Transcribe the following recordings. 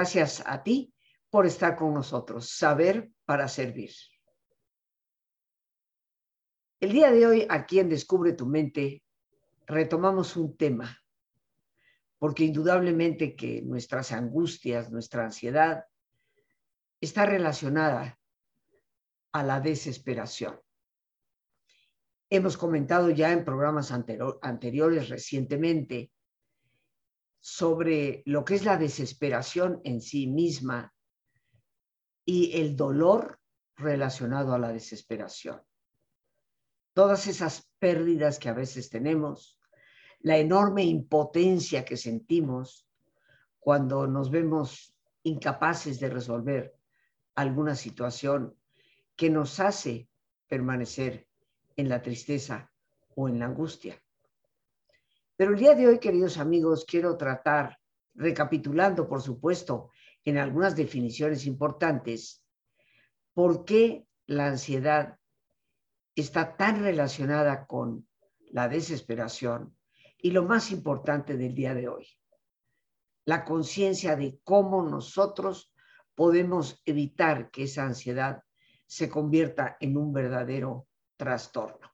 Gracias a ti por estar con nosotros. Saber para servir. El día de hoy, aquí en Descubre tu mente, retomamos un tema, porque indudablemente que nuestras angustias, nuestra ansiedad, está relacionada a la desesperación. Hemos comentado ya en programas anteriores recientemente sobre lo que es la desesperación en sí misma y el dolor relacionado a la desesperación. Todas esas pérdidas que a veces tenemos, la enorme impotencia que sentimos cuando nos vemos incapaces de resolver alguna situación que nos hace permanecer en la tristeza o en la angustia. Pero el día de hoy, queridos amigos, quiero tratar, recapitulando, por supuesto, en algunas definiciones importantes, por qué la ansiedad está tan relacionada con la desesperación y lo más importante del día de hoy, la conciencia de cómo nosotros podemos evitar que esa ansiedad se convierta en un verdadero trastorno.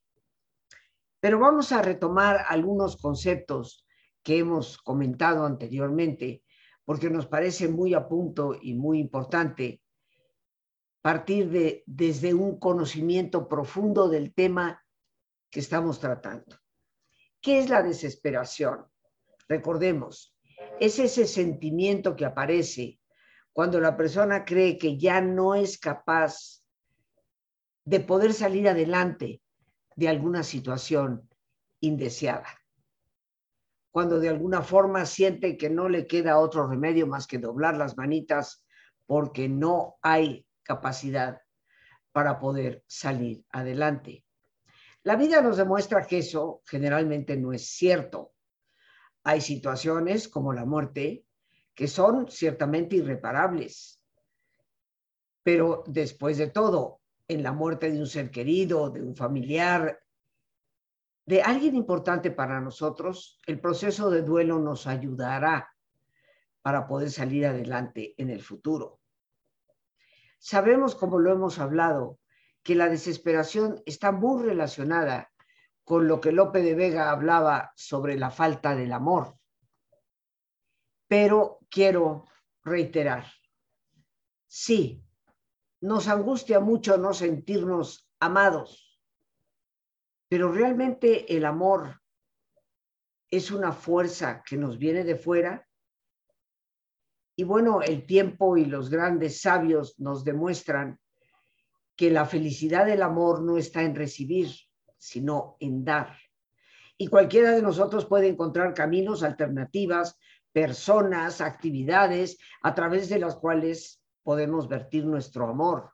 Pero vamos a retomar algunos conceptos que hemos comentado anteriormente, porque nos parece muy a punto y muy importante partir de, desde un conocimiento profundo del tema que estamos tratando. ¿Qué es la desesperación? Recordemos, es ese sentimiento que aparece cuando la persona cree que ya no es capaz de poder salir adelante de alguna situación indeseada. Cuando de alguna forma siente que no le queda otro remedio más que doblar las manitas porque no hay capacidad para poder salir adelante. La vida nos demuestra que eso generalmente no es cierto. Hay situaciones como la muerte que son ciertamente irreparables. Pero después de todo, en la muerte de un ser querido, de un familiar, de alguien importante para nosotros, el proceso de duelo nos ayudará para poder salir adelante en el futuro. Sabemos, como lo hemos hablado, que la desesperación está muy relacionada con lo que Lope de Vega hablaba sobre la falta del amor. Pero quiero reiterar, sí, nos angustia mucho no sentirnos amados, pero realmente el amor es una fuerza que nos viene de fuera. Y bueno, el tiempo y los grandes sabios nos demuestran que la felicidad del amor no está en recibir, sino en dar. Y cualquiera de nosotros puede encontrar caminos, alternativas personas, actividades a través de las cuales podemos vertir nuestro amor,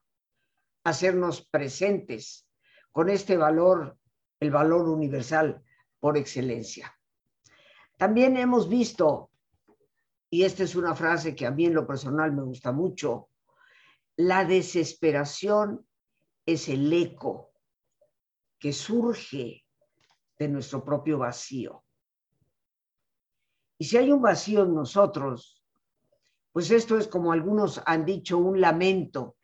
hacernos presentes con este valor, el valor universal por excelencia. También hemos visto, y esta es una frase que a mí en lo personal me gusta mucho, la desesperación es el eco que surge de nuestro propio vacío. Y si hay un vacío en nosotros, pues esto es como algunos han dicho, un lamento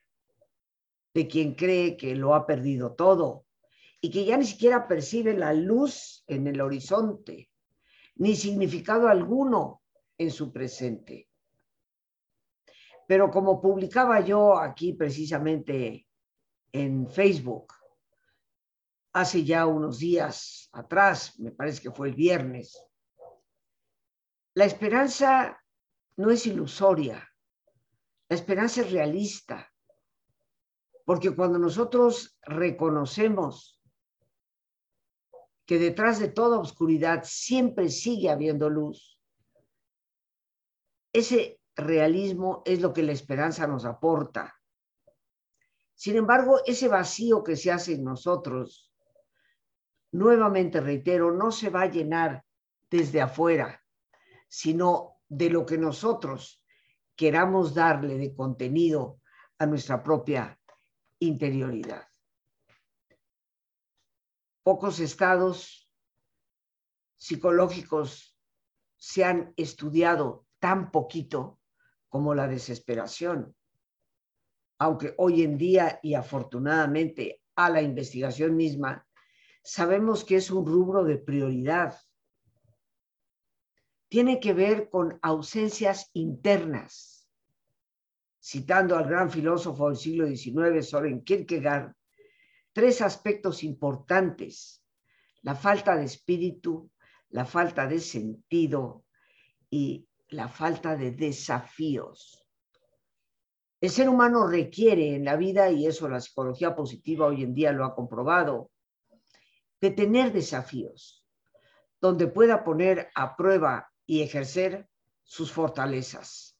de quien cree que lo ha perdido todo y que ya ni siquiera percibe la luz en el horizonte, ni significado alguno en su presente. Pero como publicaba yo aquí precisamente en Facebook, hace ya unos días atrás, me parece que fue el viernes, la esperanza no es ilusoria, la esperanza es realista, porque cuando nosotros reconocemos que detrás de toda oscuridad siempre sigue habiendo luz, ese realismo es lo que la esperanza nos aporta. Sin embargo, ese vacío que se hace en nosotros, nuevamente reitero, no se va a llenar desde afuera, sino de lo que nosotros queramos darle de contenido a nuestra propia interioridad. Pocos estados psicológicos se han estudiado tan poquito como la desesperación. Aunque hoy en día y afortunadamente a la investigación misma, sabemos que es un rubro de prioridad. Tiene que ver con ausencias internas. Citando al gran filósofo del siglo XIX, Soren Kierkegaard, tres aspectos importantes, la falta de espíritu, la falta de sentido y la falta de desafíos. El ser humano requiere en la vida, y eso la psicología positiva hoy en día lo ha comprobado, de tener desafíos, donde pueda poner a prueba y ejercer sus fortalezas.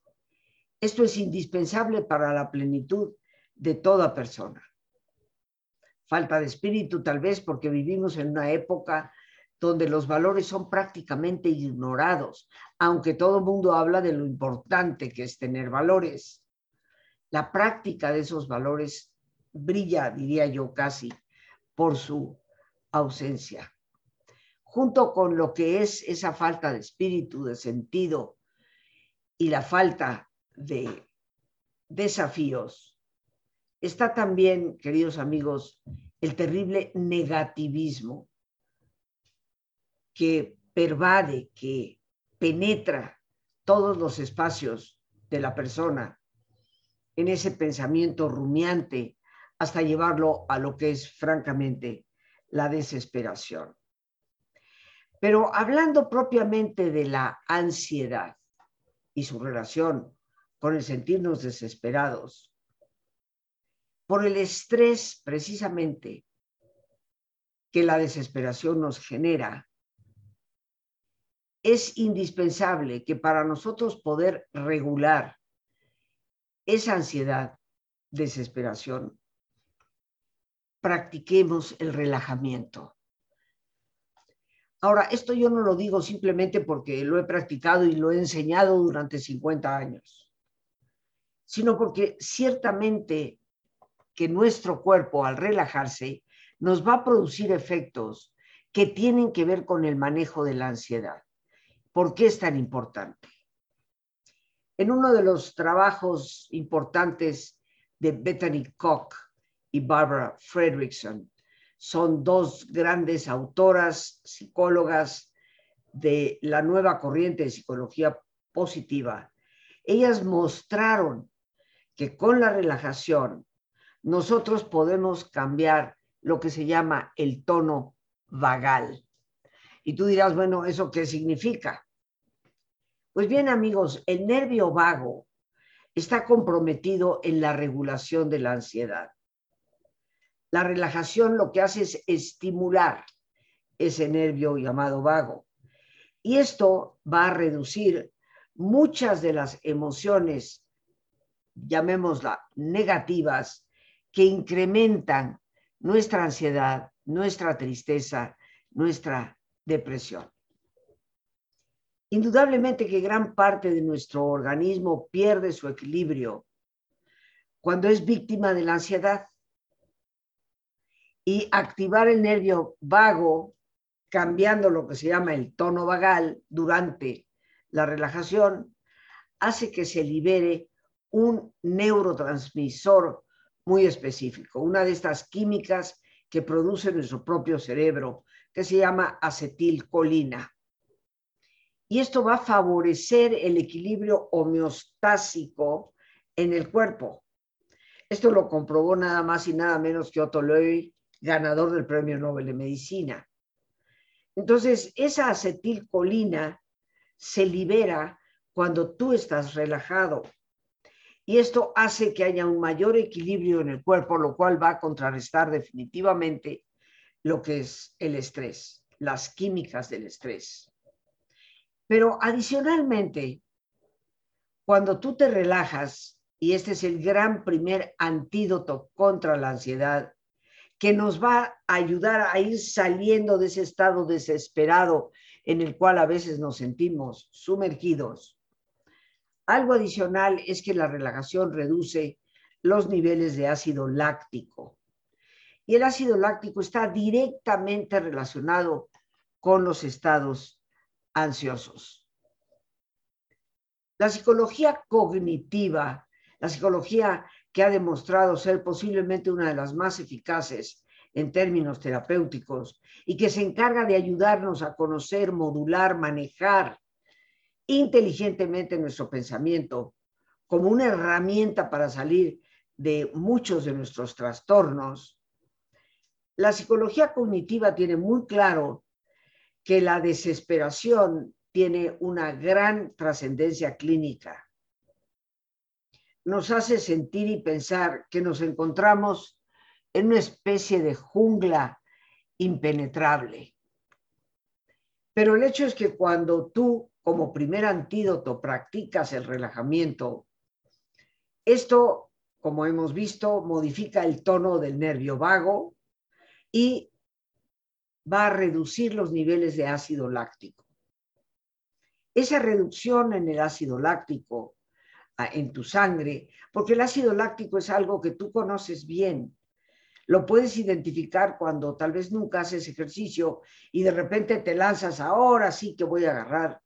Esto es indispensable para la plenitud de toda persona. Falta de espíritu tal vez porque vivimos en una época donde los valores son prácticamente ignorados, aunque todo el mundo habla de lo importante que es tener valores. La práctica de esos valores brilla, diría yo casi, por su ausencia. Junto con lo que es esa falta de espíritu, de sentido y la falta de desafíos, está también, queridos amigos, el terrible negativismo que pervade, que penetra todos los espacios de la persona en ese pensamiento rumiante hasta llevarlo a lo que es francamente la desesperación. Pero hablando propiamente de la ansiedad y su relación con el sentirnos desesperados, por el estrés precisamente que la desesperación nos genera, es indispensable que para nosotros poder regular esa ansiedad, desesperación, practiquemos el relajamiento. Ahora, esto yo no lo digo simplemente porque lo he practicado y lo he enseñado durante 50 años, sino porque ciertamente que nuestro cuerpo al relajarse nos va a producir efectos que tienen que ver con el manejo de la ansiedad. ¿Por qué es tan importante? En uno de los trabajos importantes de Bethany Koch y Barbara Fredrickson, son dos grandes autoras, psicólogas de la nueva corriente de psicología positiva. Ellas mostraron que con la relajación nosotros podemos cambiar lo que se llama el tono vagal. Y tú dirás, bueno, ¿eso qué significa? Pues bien, amigos, el nervio vago está comprometido en la regulación de la ansiedad. La relajación lo que hace es estimular ese nervio llamado vago. Y esto va a reducir muchas de las emociones, llamémoslas negativas, que incrementan nuestra ansiedad, nuestra tristeza, nuestra depresión. Indudablemente que gran parte de nuestro organismo pierde su equilibrio cuando es víctima de la ansiedad. Y activar el nervio vago, cambiando lo que se llama el tono vagal durante la relajación, hace que se libere un neurotransmisor muy específico, una de estas químicas que produce nuestro propio cerebro, que se llama acetilcolina. Y esto va a favorecer el equilibrio homeostásico en el cuerpo. Esto lo comprobó nada más y nada menos que Otto Loy, ganador del Premio Nobel de Medicina. Entonces, esa acetilcolina se libera cuando tú estás relajado, y esto hace que haya un mayor equilibrio en el cuerpo, lo cual va a contrarrestar definitivamente lo que es el estrés, las químicas del estrés. Pero adicionalmente, cuando tú te relajas, y este es el gran primer antídoto contra la ansiedad, que nos va a ayudar a ir saliendo de ese estado desesperado en el cual a veces nos sentimos sumergidos, algo adicional es que la relajación reduce los niveles de ácido láctico. Y el ácido láctico está directamente relacionado con los estados ansiosos. La psicología cognitiva, la psicología que ha demostrado ser posiblemente una de las más eficaces en términos terapéuticos y que se encarga de ayudarnos a conocer, modular, manejar inteligentemente nuestro pensamiento como una herramienta para salir de muchos de nuestros trastornos, la psicología cognitiva tiene muy claro que la desesperación tiene una gran trascendencia clínica. Nos hace sentir y pensar que nos encontramos en una especie de jungla impenetrable. Pero el hecho es que cuando tú, como primer antídoto, practicas el relajamiento, esto, como hemos visto, modifica el tono del nervio vago y va a reducir los niveles de ácido láctico. Esa reducción en el ácido láctico en tu sangre, porque el ácido láctico es algo que tú conoces bien. Lo puedes identificar cuando tal vez nunca haces ejercicio y de repente te lanzas, ahora sí que voy a agarrar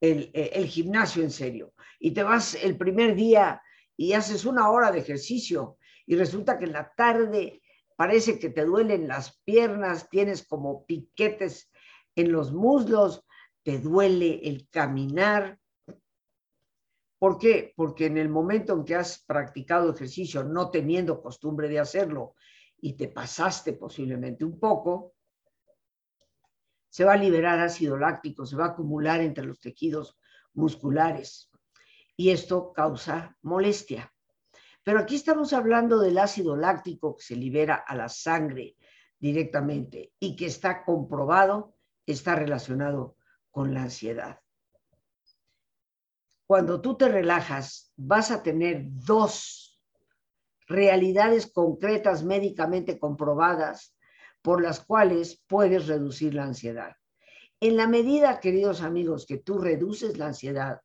el, eh, el gimnasio en serio. Y te vas el primer día y haces una hora de ejercicio y resulta que en la tarde parece que te duelen las piernas, tienes como piquetes en los muslos, te duele el caminar. ¿Por qué? Porque en el momento en que has practicado ejercicio no teniendo costumbre de hacerlo y te pasaste posiblemente un poco, se va a liberar ácido láctico, se va a acumular entre los tejidos musculares y esto causa molestia. Pero aquí estamos hablando del ácido láctico que se libera a la sangre directamente y que está comprobado, está relacionado con la ansiedad. Cuando tú te relajas, vas a tener dos realidades concretas médicamente comprobadas por las cuales puedes reducir la ansiedad. En la medida, queridos amigos, que tú reduces la ansiedad,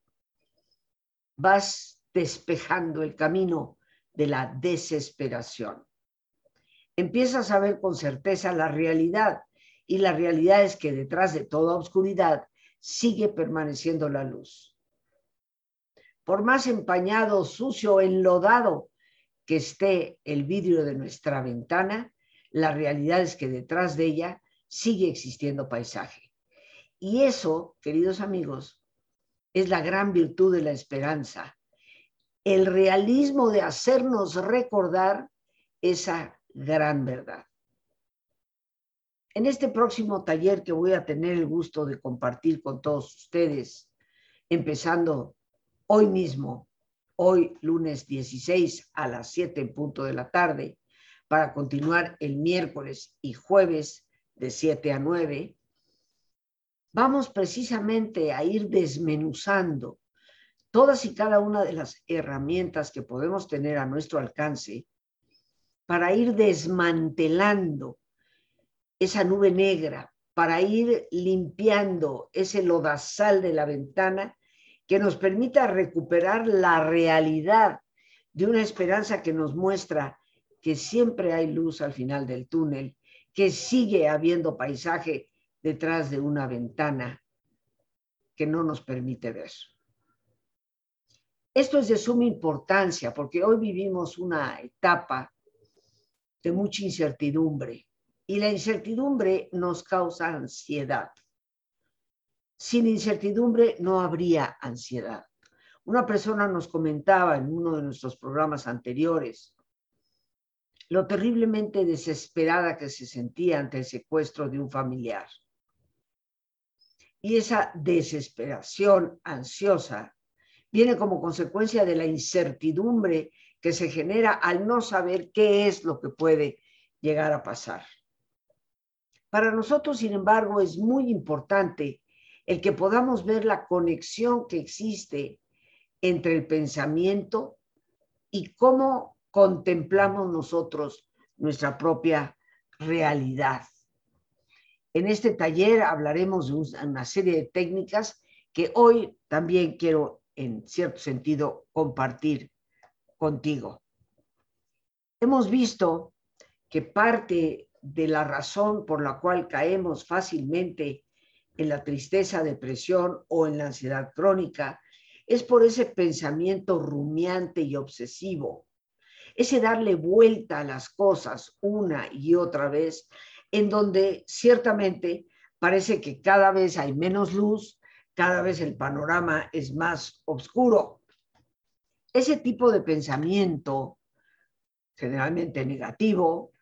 vas despejando el camino de la desesperación. Empiezas a ver con certeza la realidad y la realidad es que detrás de toda oscuridad sigue permaneciendo la luz. Por más empañado, sucio, enlodado que esté el vidrio de nuestra ventana, la realidad es que detrás de ella sigue existiendo paisaje. Y eso, queridos amigos, es la gran virtud de la esperanza, el realismo de hacernos recordar esa gran verdad. En este próximo taller que voy a tener el gusto de compartir con todos ustedes, empezando hoy mismo, hoy lunes 16 a las 7 en punto de la tarde, para continuar el miércoles y jueves de 7 a 9, vamos precisamente a ir desmenuzando todas y cada una de las herramientas que podemos tener a nuestro alcance para ir desmantelando esa nube negra, para ir limpiando ese lodazal de la ventana que nos permita recuperar la realidad de una esperanza que nos muestra que siempre hay luz al final del túnel, que sigue habiendo paisaje detrás de una ventana que no nos permite ver. Esto es de suma importancia porque hoy vivimos una etapa de mucha incertidumbre y la incertidumbre nos causa ansiedad. Sin incertidumbre no habría ansiedad. Una persona nos comentaba en uno de nuestros programas anteriores lo terriblemente desesperada que se sentía ante el secuestro de un familiar. Y esa desesperación ansiosa viene como consecuencia de la incertidumbre que se genera al no saber qué es lo que puede llegar a pasar. Para nosotros, sin embargo, es muy importante el que podamos ver la conexión que existe entre el pensamiento y cómo contemplamos nosotros nuestra propia realidad. En este taller hablaremos de una serie de técnicas que hoy también quiero en cierto sentido, compartir contigo. Hemos visto que parte de la razón por la cual caemos fácilmente en la tristeza, depresión o en la ansiedad crónica es por ese pensamiento rumiante y obsesivo, ese darle vuelta a las cosas una y otra vez, en donde ciertamente parece que cada vez hay menos luz, cada vez el panorama es más oscuro. Ese tipo de pensamiento, generalmente negativo,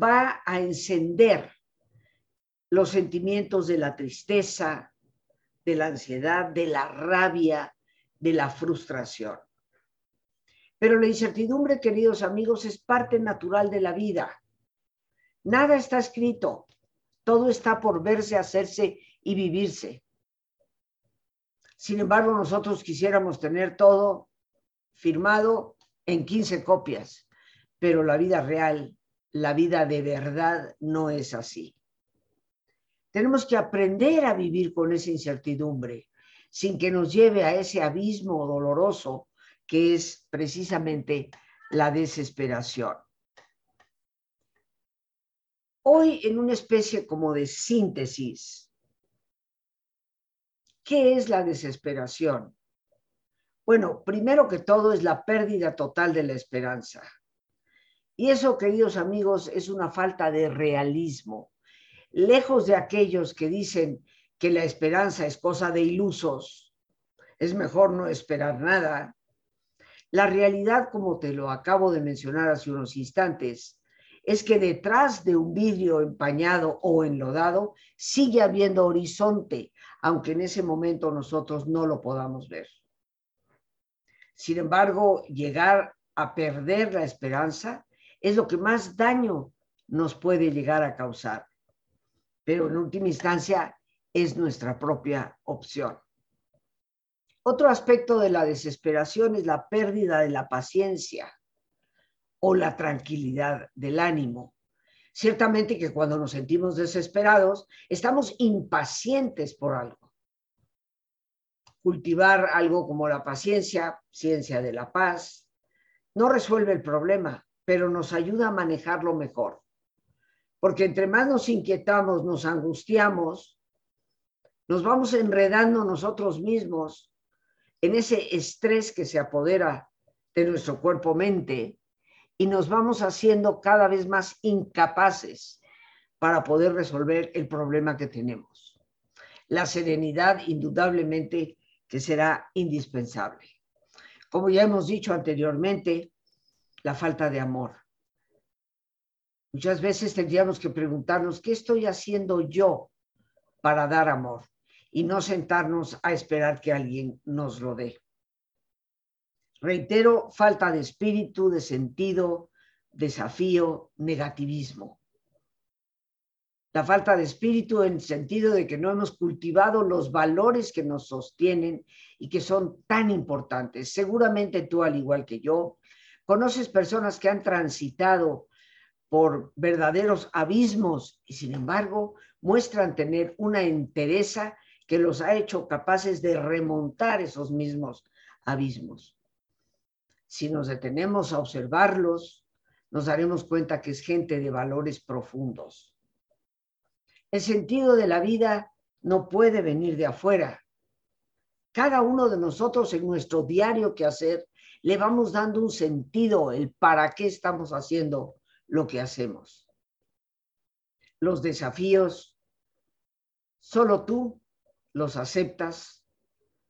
va a encender los sentimientos de la tristeza, de la ansiedad, de la rabia, de la frustración. Pero la incertidumbre, queridos amigos, es parte natural de la vida. Nada está escrito, todo está por verse, hacerse y vivirse. Sin embargo, nosotros quisiéramos tener todo firmado en 15 copias, pero la vida real, la vida de verdad no es así. Tenemos que aprender a vivir con esa incertidumbre sin que nos lleve a ese abismo doloroso que es precisamente la desesperación. Hoy en una especie como de síntesis, ¿qué es la desesperación? Bueno, primero que todo es la pérdida total de la esperanza. Y eso, queridos amigos, es una falta de realismo. Lejos de aquellos que dicen que la esperanza es cosa de ilusos, es mejor no esperar nada. La realidad, como te lo acabo de mencionar hace unos instantes, es que detrás de un vidrio empañado o enlodado sigue habiendo horizonte, aunque en ese momento nosotros no lo podamos ver. Sin embargo, llegar a perder la esperanza es lo que más daño nos puede llegar a causar. Pero en última instancia, es nuestra propia opción. Otro aspecto de la desesperación es la pérdida de la paciencia o la tranquilidad del ánimo. Ciertamente que cuando nos sentimos desesperados, estamos impacientes por algo. Cultivar algo como la paciencia, ciencia de la paz, no resuelve el problema, pero nos ayuda a manejarlo mejor. Porque entre más nos inquietamos, nos angustiamos, nos vamos enredando nosotros mismos en ese estrés que se apodera de nuestro cuerpo-mente y nos vamos haciendo cada vez más incapaces para poder resolver el problema que tenemos. La serenidad indudablemente que será indispensable. Como ya hemos dicho anteriormente, la falta de amor. Muchas veces tendríamos que preguntarnos, ¿qué estoy haciendo yo para dar amor? y no sentarnos a esperar que alguien nos lo dé. Reitero, falta de espíritu, de sentido, desafío, negativismo. La falta de espíritu en sentido de que no hemos cultivado los valores que nos sostienen y que son tan importantes. Seguramente tú, al igual que yo, conoces personas que han transitado por verdaderos abismos y sin embargo muestran tener una entereza que los ha hecho capaces de remontar esos mismos abismos. Si nos detenemos a observarlos, nos daremos cuenta que es gente de valores profundos. El sentido de la vida no puede venir de afuera. Cada uno de nosotros en nuestro diario que hacer le vamos dando un sentido, el para qué estamos haciendo lo que hacemos. Los desafíos, solo tú los aceptas,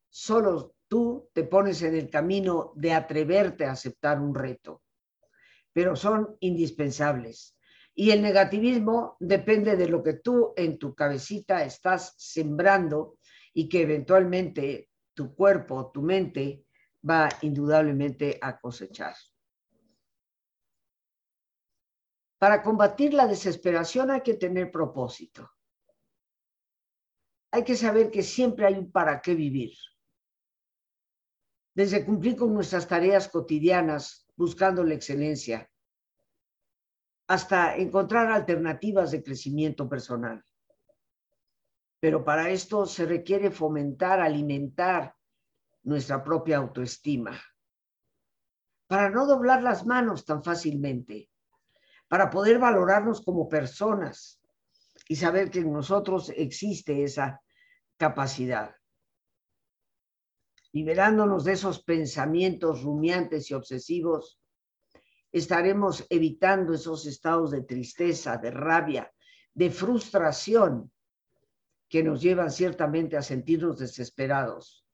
solo tú te pones en el camino de atreverte a aceptar un reto, pero son indispensables. Y el negativismo depende de lo que tú en tu cabecita estás sembrando y que eventualmente tu cuerpo, tu mente va indudablemente a cosechar. Para combatir la desesperación hay que tener propósito hay que saber que siempre hay un para qué vivir. Desde cumplir con nuestras tareas cotidianas buscando la excelencia, hasta encontrar alternativas de crecimiento personal. Pero para esto se requiere fomentar, alimentar nuestra propia autoestima, para no doblar las manos tan fácilmente, para poder valorarnos como personas, y saber que en nosotros existe esa capacidad. liberándonos de esos pensamientos rumiantes y obsesivos, estaremos evitando esos estados de tristeza, de rabia, de frustración que nos llevan ciertamente a sentirnos desesperados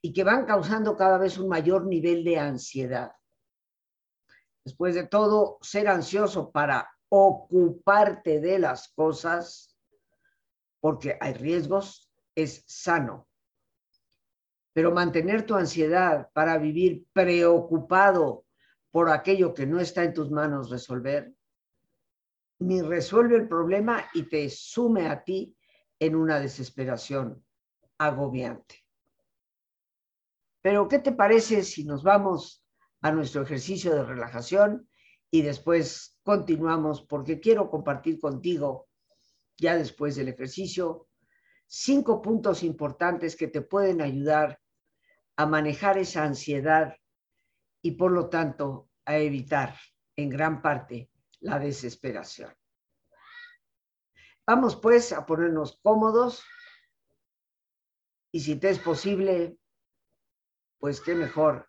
y que van causando cada vez un mayor nivel de ansiedad. Después de todo, ser ansioso para ocuparte de las cosas, porque hay riesgos, es sano. Pero mantener tu ansiedad para vivir preocupado por aquello que no está en tus manos resolver, ni resuelve el problema y te sume a ti en una desesperación agobiante. Pero, ¿qué te parece si nos vamos a nuestro ejercicio de relajación y después continuamos? Porque quiero compartir contigo, ya después del ejercicio, cinco puntos importantes que te pueden ayudar a manejar esa ansiedad y por lo tanto a evitar en gran parte la desesperación. Vamos pues a ponernos cómodos y si te es posible, pues qué mejor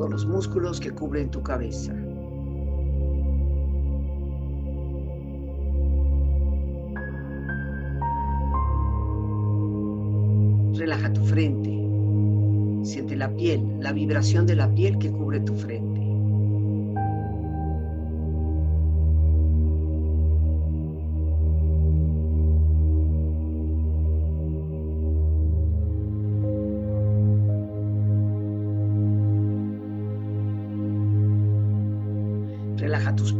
Todos los músculos que cubren tu cabeza. Relaja tu frente. Siente la piel, la vibración de la piel que cubre tu frente.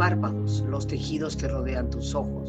Párpados, los tejidos que rodean tus ojos.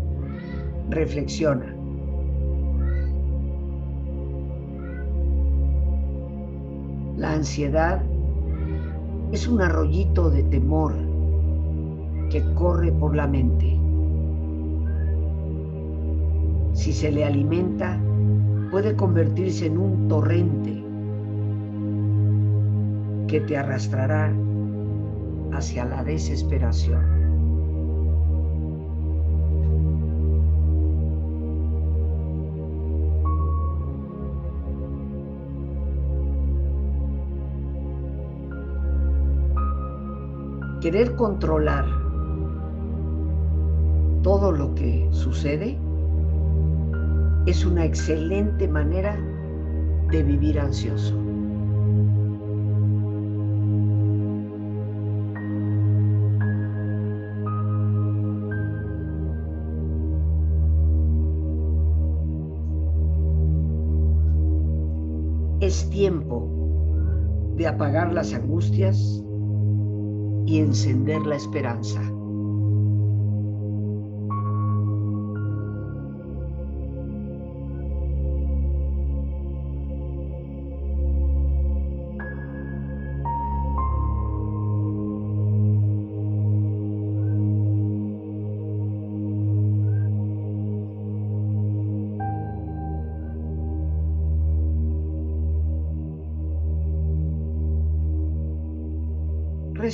reflexiona. La ansiedad es un arroyito de temor que corre por la mente. Si se le alimenta, puede convertirse en un torrente que te arrastrará hacia la desesperación. Querer controlar todo lo que sucede es una excelente manera de vivir ansioso. Es tiempo de apagar las angustias y encender la esperanza.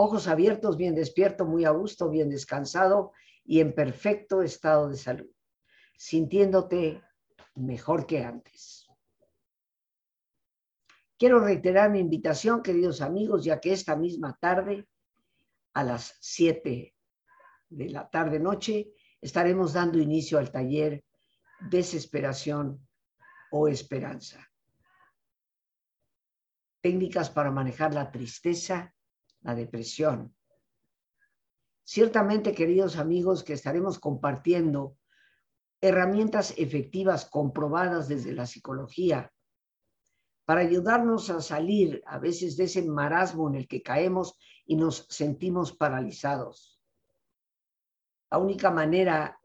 ojos abiertos, bien despierto, muy a gusto, bien descansado y en perfecto estado de salud, sintiéndote mejor que antes. Quiero reiterar mi invitación, queridos amigos, ya que esta misma tarde, a las 7 de la tarde-noche, estaremos dando inicio al taller Desesperación o Esperanza. Técnicas para manejar la tristeza la depresión. Ciertamente, queridos amigos, que estaremos compartiendo herramientas efectivas comprobadas desde la psicología para ayudarnos a salir a veces de ese marasmo en el que caemos y nos sentimos paralizados. La única manera,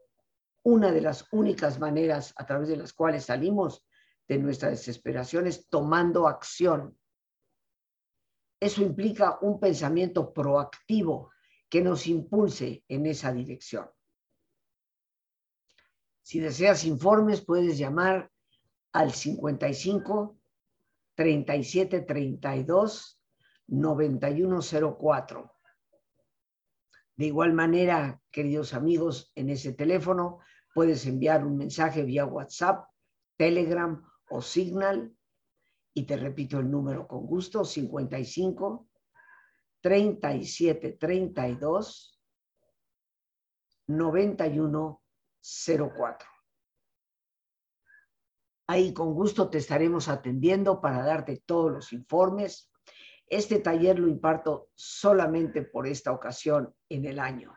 una de las únicas maneras a través de las cuales salimos de nuestra desesperación es tomando acción. Eso implica un pensamiento proactivo que nos impulse en esa dirección. Si deseas informes, puedes llamar al 55 37 32 9104. De igual manera, queridos amigos, en ese teléfono puedes enviar un mensaje vía WhatsApp, Telegram o Signal. Y te repito el número con gusto, 55 37 32 91 04. Ahí con gusto te estaremos atendiendo para darte todos los informes. Este taller lo imparto solamente por esta ocasión en el año.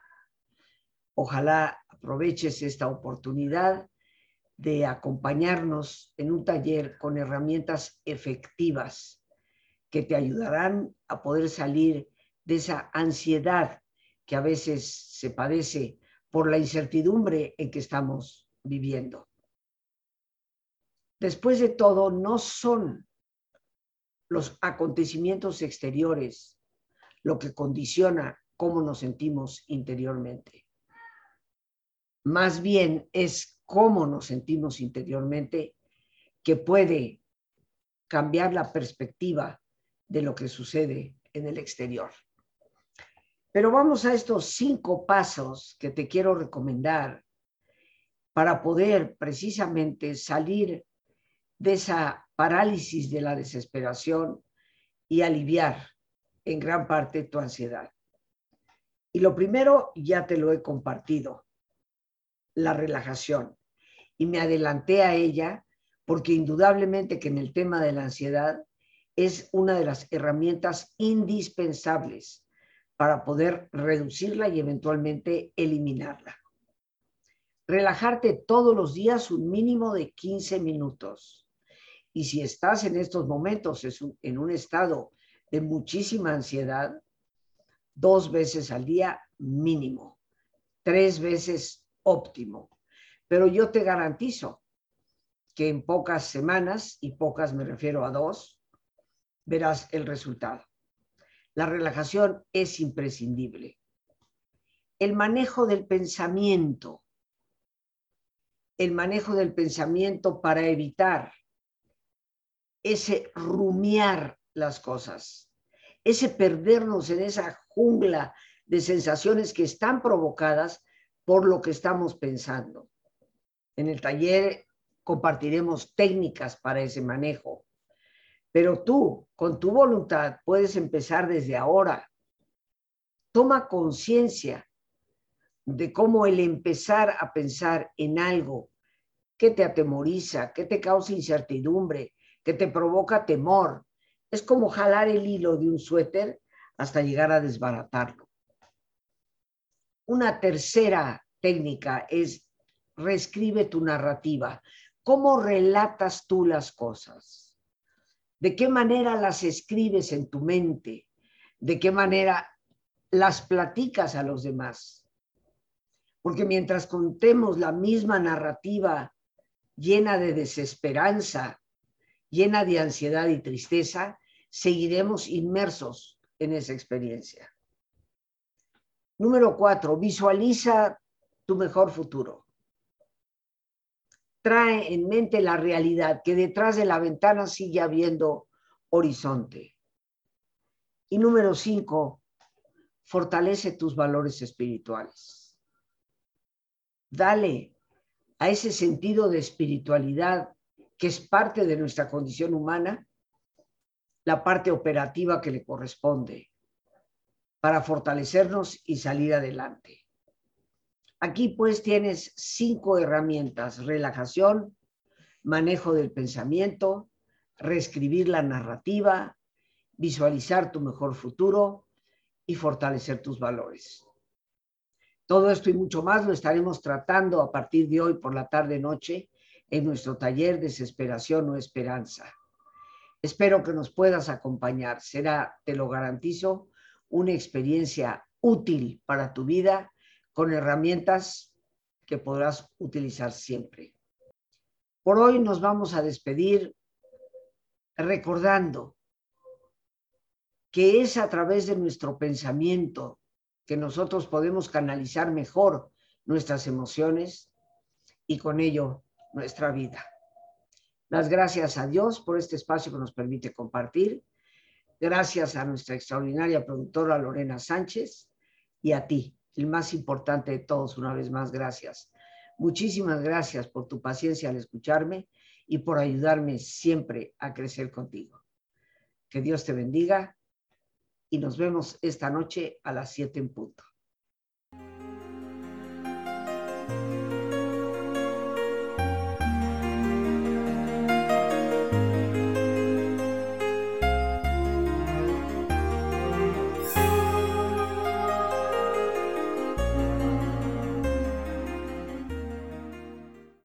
Ojalá aproveches esta oportunidad de acompañarnos en un taller con herramientas efectivas que te ayudarán a poder salir de esa ansiedad que a veces se padece por la incertidumbre en que estamos viviendo. Después de todo, no son los acontecimientos exteriores lo que condiciona cómo nos sentimos interiormente. Más bien es cómo nos sentimos interiormente que puede cambiar la perspectiva de lo que sucede en el exterior. Pero vamos a estos cinco pasos que te quiero recomendar para poder precisamente salir de esa parálisis de la desesperación y aliviar en gran parte tu ansiedad. Y lo primero, ya te lo he compartido, la relajación. Y me adelanté a ella porque indudablemente que en el tema de la ansiedad es una de las herramientas indispensables para poder reducirla y eventualmente eliminarla. Relajarte todos los días un mínimo de 15 minutos. Y si estás en estos momentos en un estado de muchísima ansiedad, dos veces al día mínimo, tres veces óptimo. Pero yo te garantizo que en pocas semanas, y pocas me refiero a dos, verás el resultado. La relajación es imprescindible. El manejo del pensamiento. El manejo del pensamiento para evitar ese rumiar las cosas, ese perdernos en esa jungla de sensaciones que están provocadas por lo que estamos pensando. En el taller compartiremos técnicas para ese manejo pero tú, con tu voluntad, puedes empezar desde ahora. Toma conciencia de cómo el empezar a pensar en algo que te atemoriza, que te causa incertidumbre, que te provoca temor, es como jalar el hilo de un suéter hasta llegar a desbaratarlo. Una tercera técnica es reescribe tu narrativa. ¿Cómo relatas tú las cosas? de qué manera las escribes en tu mente, de qué manera las platicas a los demás. Porque mientras contemos la misma narrativa llena de desesperanza, llena de ansiedad y tristeza, seguiremos inmersos en esa experiencia. Número cuatro, visualiza tu mejor futuro trae en mente la realidad, que detrás de la ventana sigue habiendo horizonte. Y número cinco, fortalece tus valores espirituales. Dale a ese sentido de espiritualidad que es parte de nuestra condición humana, la parte operativa que le corresponde para fortalecernos y salir adelante. Aquí pues tienes cinco herramientas, relajación, manejo del pensamiento, reescribir la narrativa, visualizar tu mejor futuro y fortalecer tus valores. Todo esto y mucho más lo estaremos tratando a partir de hoy por la tarde-noche en nuestro taller Desesperación o Esperanza. Espero que nos puedas acompañar. Será, te lo garantizo, una experiencia útil para tu vida con herramientas que podrás utilizar siempre. Por hoy nos vamos a despedir recordando que es a través de nuestro pensamiento que nosotros podemos canalizar mejor nuestras emociones y con ello nuestra vida. Las gracias a Dios por este espacio que nos permite compartir. Gracias a nuestra extraordinaria productora Lorena Sánchez y a ti, el más importante de todos, una vez más, gracias. Muchísimas gracias por tu paciencia al escucharme y por ayudarme siempre a crecer contigo. Que Dios te bendiga y nos vemos esta noche a las 7 en punto.